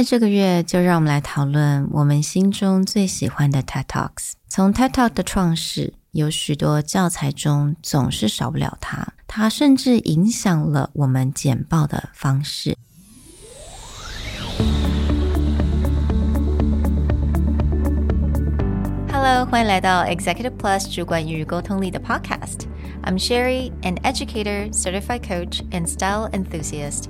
在这个月，就让我们来讨论我们心中最喜欢的 TED Talks。从 TED Talk 的创始，有许多教材中总是少不了它，它甚至影响了我们简报的方式。Hello，欢迎来到 Executive Plus 主管与沟通力的 Podcast。I'm Sherry, an educator, certified coach, and style enthusiast.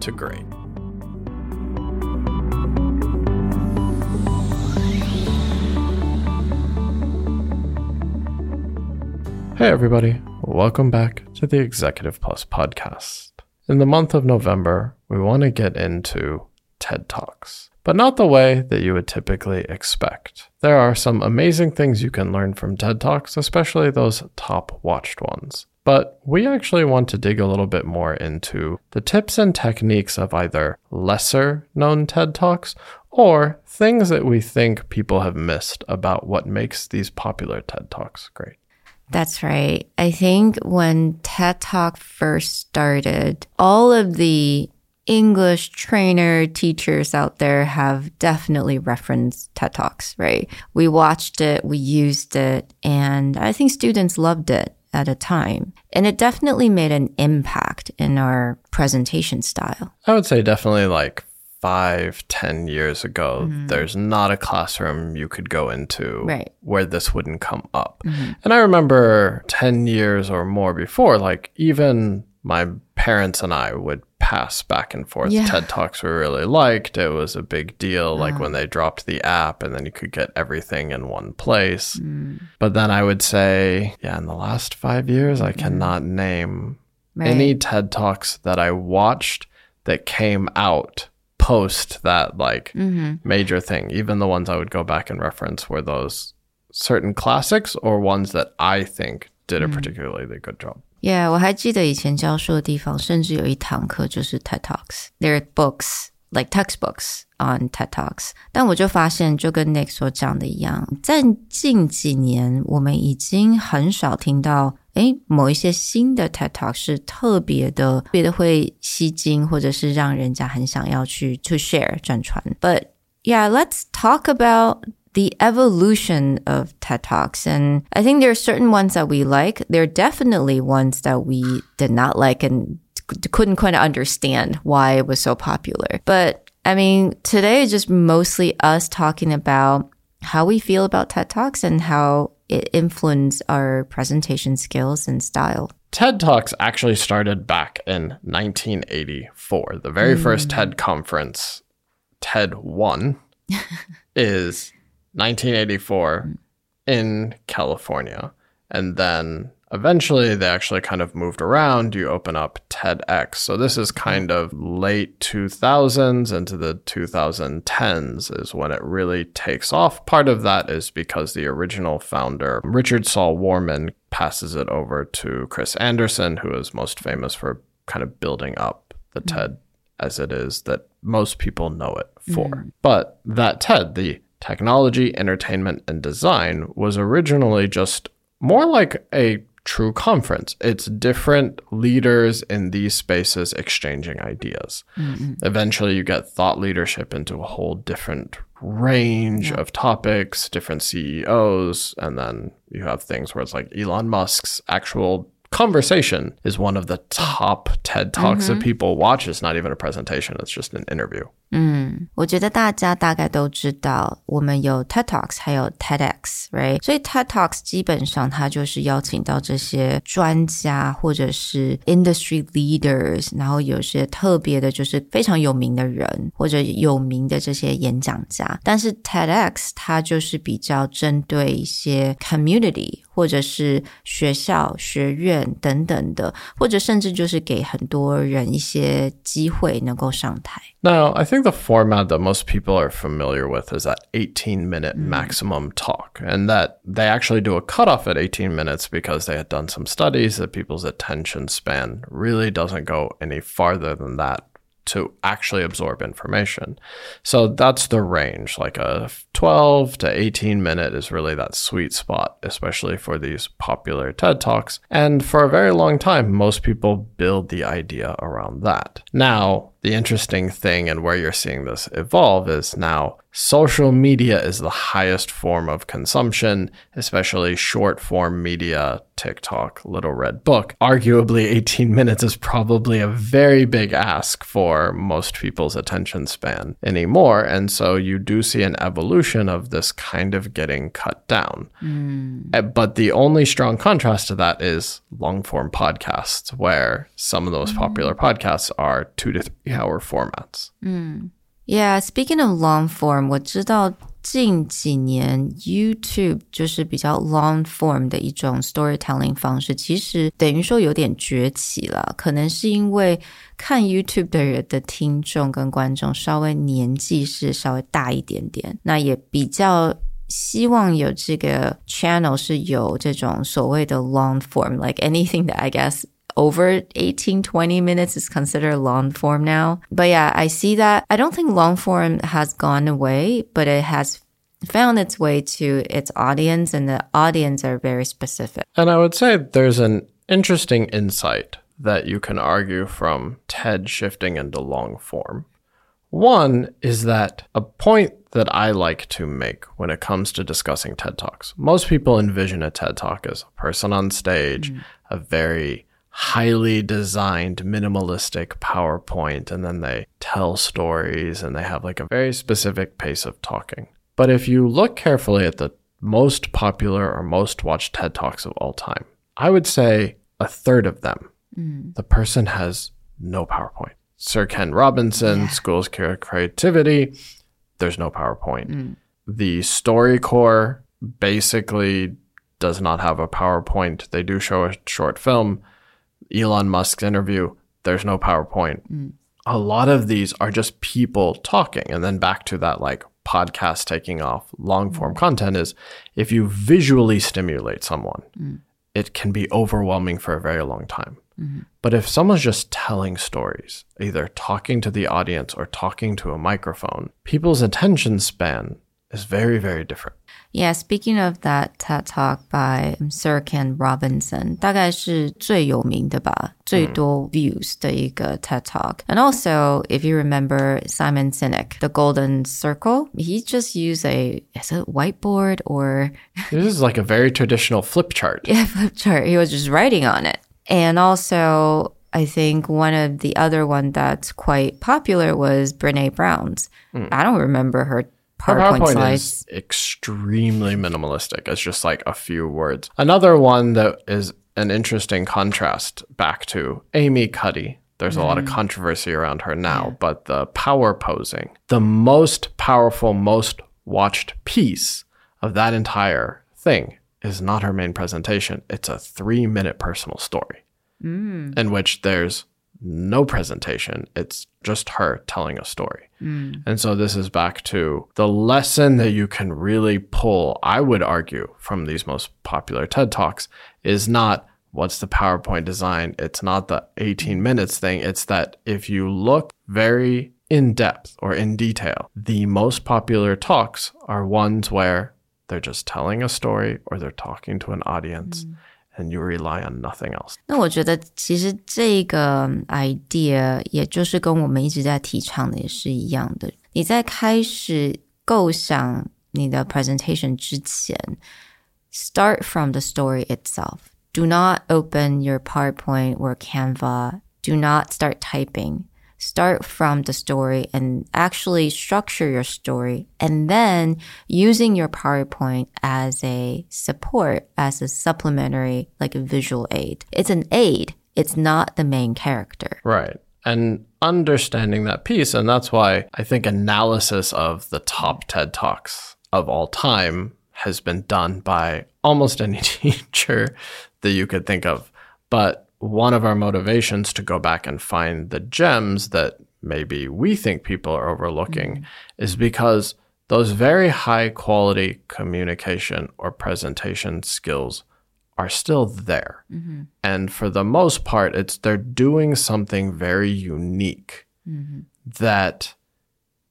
to great. Hey, everybody. Welcome back to the Executive Plus podcast. In the month of November, we want to get into TED Talks, but not the way that you would typically expect. There are some amazing things you can learn from TED Talks, especially those top watched ones. But we actually want to dig a little bit more into the tips and techniques of either lesser known TED Talks or things that we think people have missed about what makes these popular TED Talks great. That's right. I think when TED Talk first started, all of the English trainer teachers out there have definitely referenced TED Talks, right? We watched it, we used it, and I think students loved it at a time. And it definitely made an impact in our presentation style. I would say definitely like five, ten years ago, mm-hmm. there's not a classroom you could go into right. where this wouldn't come up. Mm-hmm. And I remember 10 years or more before, like even my parents and I would pass back and forth. Yeah. TED Talks were really liked. It was a big deal, like when they dropped the app and then you could get everything in one place. Mm. But then I would say, yeah, in the last five years, I cannot name right. any TED Talks that I watched that came out post that like mm-hmm. major thing. Even the ones I would go back and reference were those certain classics or ones that I think did a mm. particularly good job. Yeah，我还记得以前教书的地方，甚至有一堂课就是 TED Talks。There are books like textbooks on TED Talks。但我就发现，就跟 Nick 所讲的一样，在近几年，我们已经很少听到，诶，某一些新的 TED Talk 是特别的、特别的会吸睛，或者是让人家很想要去 to share 转传。But yeah, let's talk about the evolution of TED Talks. And I think there are certain ones that we like. There are definitely ones that we did not like and couldn't quite understand why it was so popular. But I mean, today is just mostly us talking about how we feel about TED Talks and how it influenced our presentation skills and style. TED Talks actually started back in 1984. The very mm. first TED conference, TED 1, is 1984 in California. And then eventually they actually kind of moved around. You open up TEDx. So this is kind of late 2000s into the 2010s is when it really takes off. Part of that is because the original founder, Richard Saul Wurman, passes it over to Chris Anderson, who is most famous for kind of building up the mm-hmm. TED as it is that most people know it for. Mm-hmm. But that TED, the technology, entertainment, and design was originally just more like a true conference. It's different leaders in these spaces exchanging ideas. Mm-hmm. Eventually, you get thought leadership into a whole different range yeah. of topics, different CEOs, and then you have things where it's like Elon Musk's actual conversation is one of the top TED Talks mm-hmm. that people watch. It's not even a presentation, it's just an interview. 嗯，我觉得大家大概都知道，我们有 TED Talks，还有 TEDx，right？所以 TED Talks 基本上它就是邀请到这些专家或者是 industry leaders，然后有些特别的，就是非常有名的人或者有名的这些演讲家。但是 TEDx 它就是比较针对一些 community 或者是学校、学院等等的，或者甚至就是给很多人一些机会能够上台。Now I think think the format that most people are familiar with is that 18 minute maximum talk, and that they actually do a cutoff at 18 minutes because they had done some studies that people's attention span really doesn't go any farther than that to actually absorb information. So that's the range. Like a 12 to 18 minute is really that sweet spot, especially for these popular TED Talks. And for a very long time, most people build the idea around that. Now, the interesting thing and where you're seeing this evolve is now social media is the highest form of consumption, especially short form media, TikTok, Little Red Book. Arguably, 18 minutes is probably a very big ask for most people's attention span anymore. And so you do see an evolution of this kind of getting cut down. Mm. But the only strong contrast to that is long form podcasts, where some of those mm. popular podcasts are two to three hour formats. Mm. Yeah, speaking of long form, 我知道 近几年 YouTube 就是比较 long form 的一种 storytelling 方式，其实等于说有点崛起了。可能是因为看 YouTube 的人的听众跟观众稍微年纪是稍微大一点点，那也比较希望有这个 channel 是有这种所谓的 long form，like anything that I guess over 18, 20 minutes is considered long form now. But yeah, I see that. I don't think long form has gone away, but it has found its way to its audience and the audience are very specific. And I would say there's an interesting insight that you can argue from TED shifting into long form. One is that a point that I like to make when it comes to discussing TED Talks. Most people envision a TED Talk as a person on stage, mm. a very highly designed minimalistic PowerPoint and then they tell stories and they have like a very specific pace of talking. But if you look carefully at the most popular or most watched TED Talks of all time, I would say a third of them, mm. the person has no PowerPoint. Sir Ken Robinson, yeah. Schools Care Creativity, there's no PowerPoint. Mm. The StoryCorps basically does not have a PowerPoint. They do show a short film Elon Musk's interview, there's no PowerPoint. Mm. A lot of these are just people talking. And then back to that like podcast taking off, long form mm. content is if you visually stimulate someone, mm. it can be overwhelming for a very long time. Mm-hmm. But if someone's just telling stories, either talking to the audience or talking to a microphone, people's attention span is very, very different. Yeah, speaking of that TED Talk by Sir Ken Robinson，大概是最有名的吧，最多 views 的一个 TED Talk. And also, if you remember Simon Sinek, the Golden Circle, he just used a is it whiteboard or this is like a very traditional flip chart. Yeah, flip chart. He was just writing on it. And also, I think one of the other one that's quite popular was Brene Brown's. Mm. I don't remember her PowerPoint, PowerPoint slides. is extremely minimalistic. It's just like a few words. Another one that is an interesting contrast back to Amy Cuddy. There's mm. a lot of mm. controversy around her now, yeah. but the power posing, the most powerful, most watched piece of that entire thing is not her main presentation. It's a three minute personal story mm. in which there's no presentation. It's just her telling a story. Mm. And so this is back to the lesson that you can really pull, I would argue, from these most popular TED Talks is not what's the PowerPoint design. It's not the 18 minutes thing. It's that if you look very in depth or in detail, the most popular talks are ones where they're just telling a story or they're talking to an audience. Mm and you rely on nothing else. 那我觉得其实这个 idea 也就是跟我们一直在提倡的也是一样的。你在开始构想你的 presentation 之前，start from the story itself. Do not open your PowerPoint or Canva. Do not start typing start from the story and actually structure your story and then using your PowerPoint as a support, as a supplementary, like a visual aid. It's an aid. It's not the main character. Right. And understanding that piece. And that's why I think analysis of the top TED Talks of all time has been done by almost any teacher that you could think of. But one of our motivations to go back and find the gems that maybe we think people are overlooking mm-hmm. is because those very high quality communication or presentation skills are still there. Mm-hmm. And for the most part, it's they're doing something very unique mm-hmm. that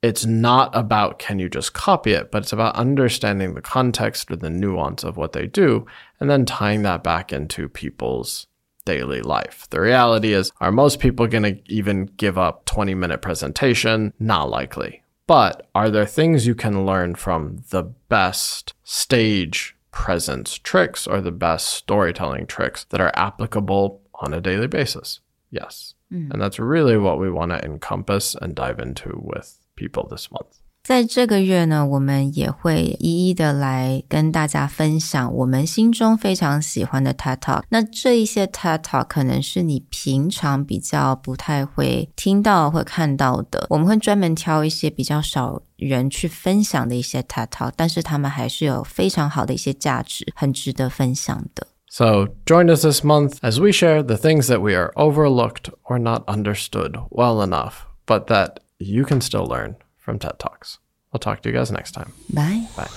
it's not about can you just copy it, but it's about understanding the context or the nuance of what they do and then tying that back into people's daily life. The reality is, are most people going to even give up 20 minute presentation? Not likely. But are there things you can learn from the best stage presence tricks or the best storytelling tricks that are applicable on a daily basis? Yes. Hmm. And that's really what we want to encompass and dive into with people this month. 在这个月呢，我们也会一一的来跟大家分享我们心中非常喜欢的 TED Talk。那这一些 TED Talk 可能是你平常比较不太会听到或看到的，我们会专门挑一些比较少人去分享的一些 TED Talk，但是他们还是有非常好的一些价值，很值得分享的。So join us this month as we share the things that we are overlooked or not understood well enough, but that you can still learn from TED Talks. I'll talk to you guys next time. Bye. Bye.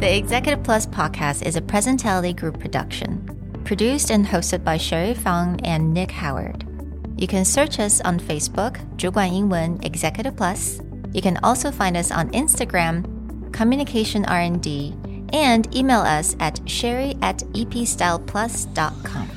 The Executive Plus podcast is a Presentality Group production, produced and hosted by Sherry Fang and Nick Howard. You can search us on Facebook, 主管英文 Executive Plus. You can also find us on Instagram, Communication R&D, and email us at sherry at epstyleplus.com.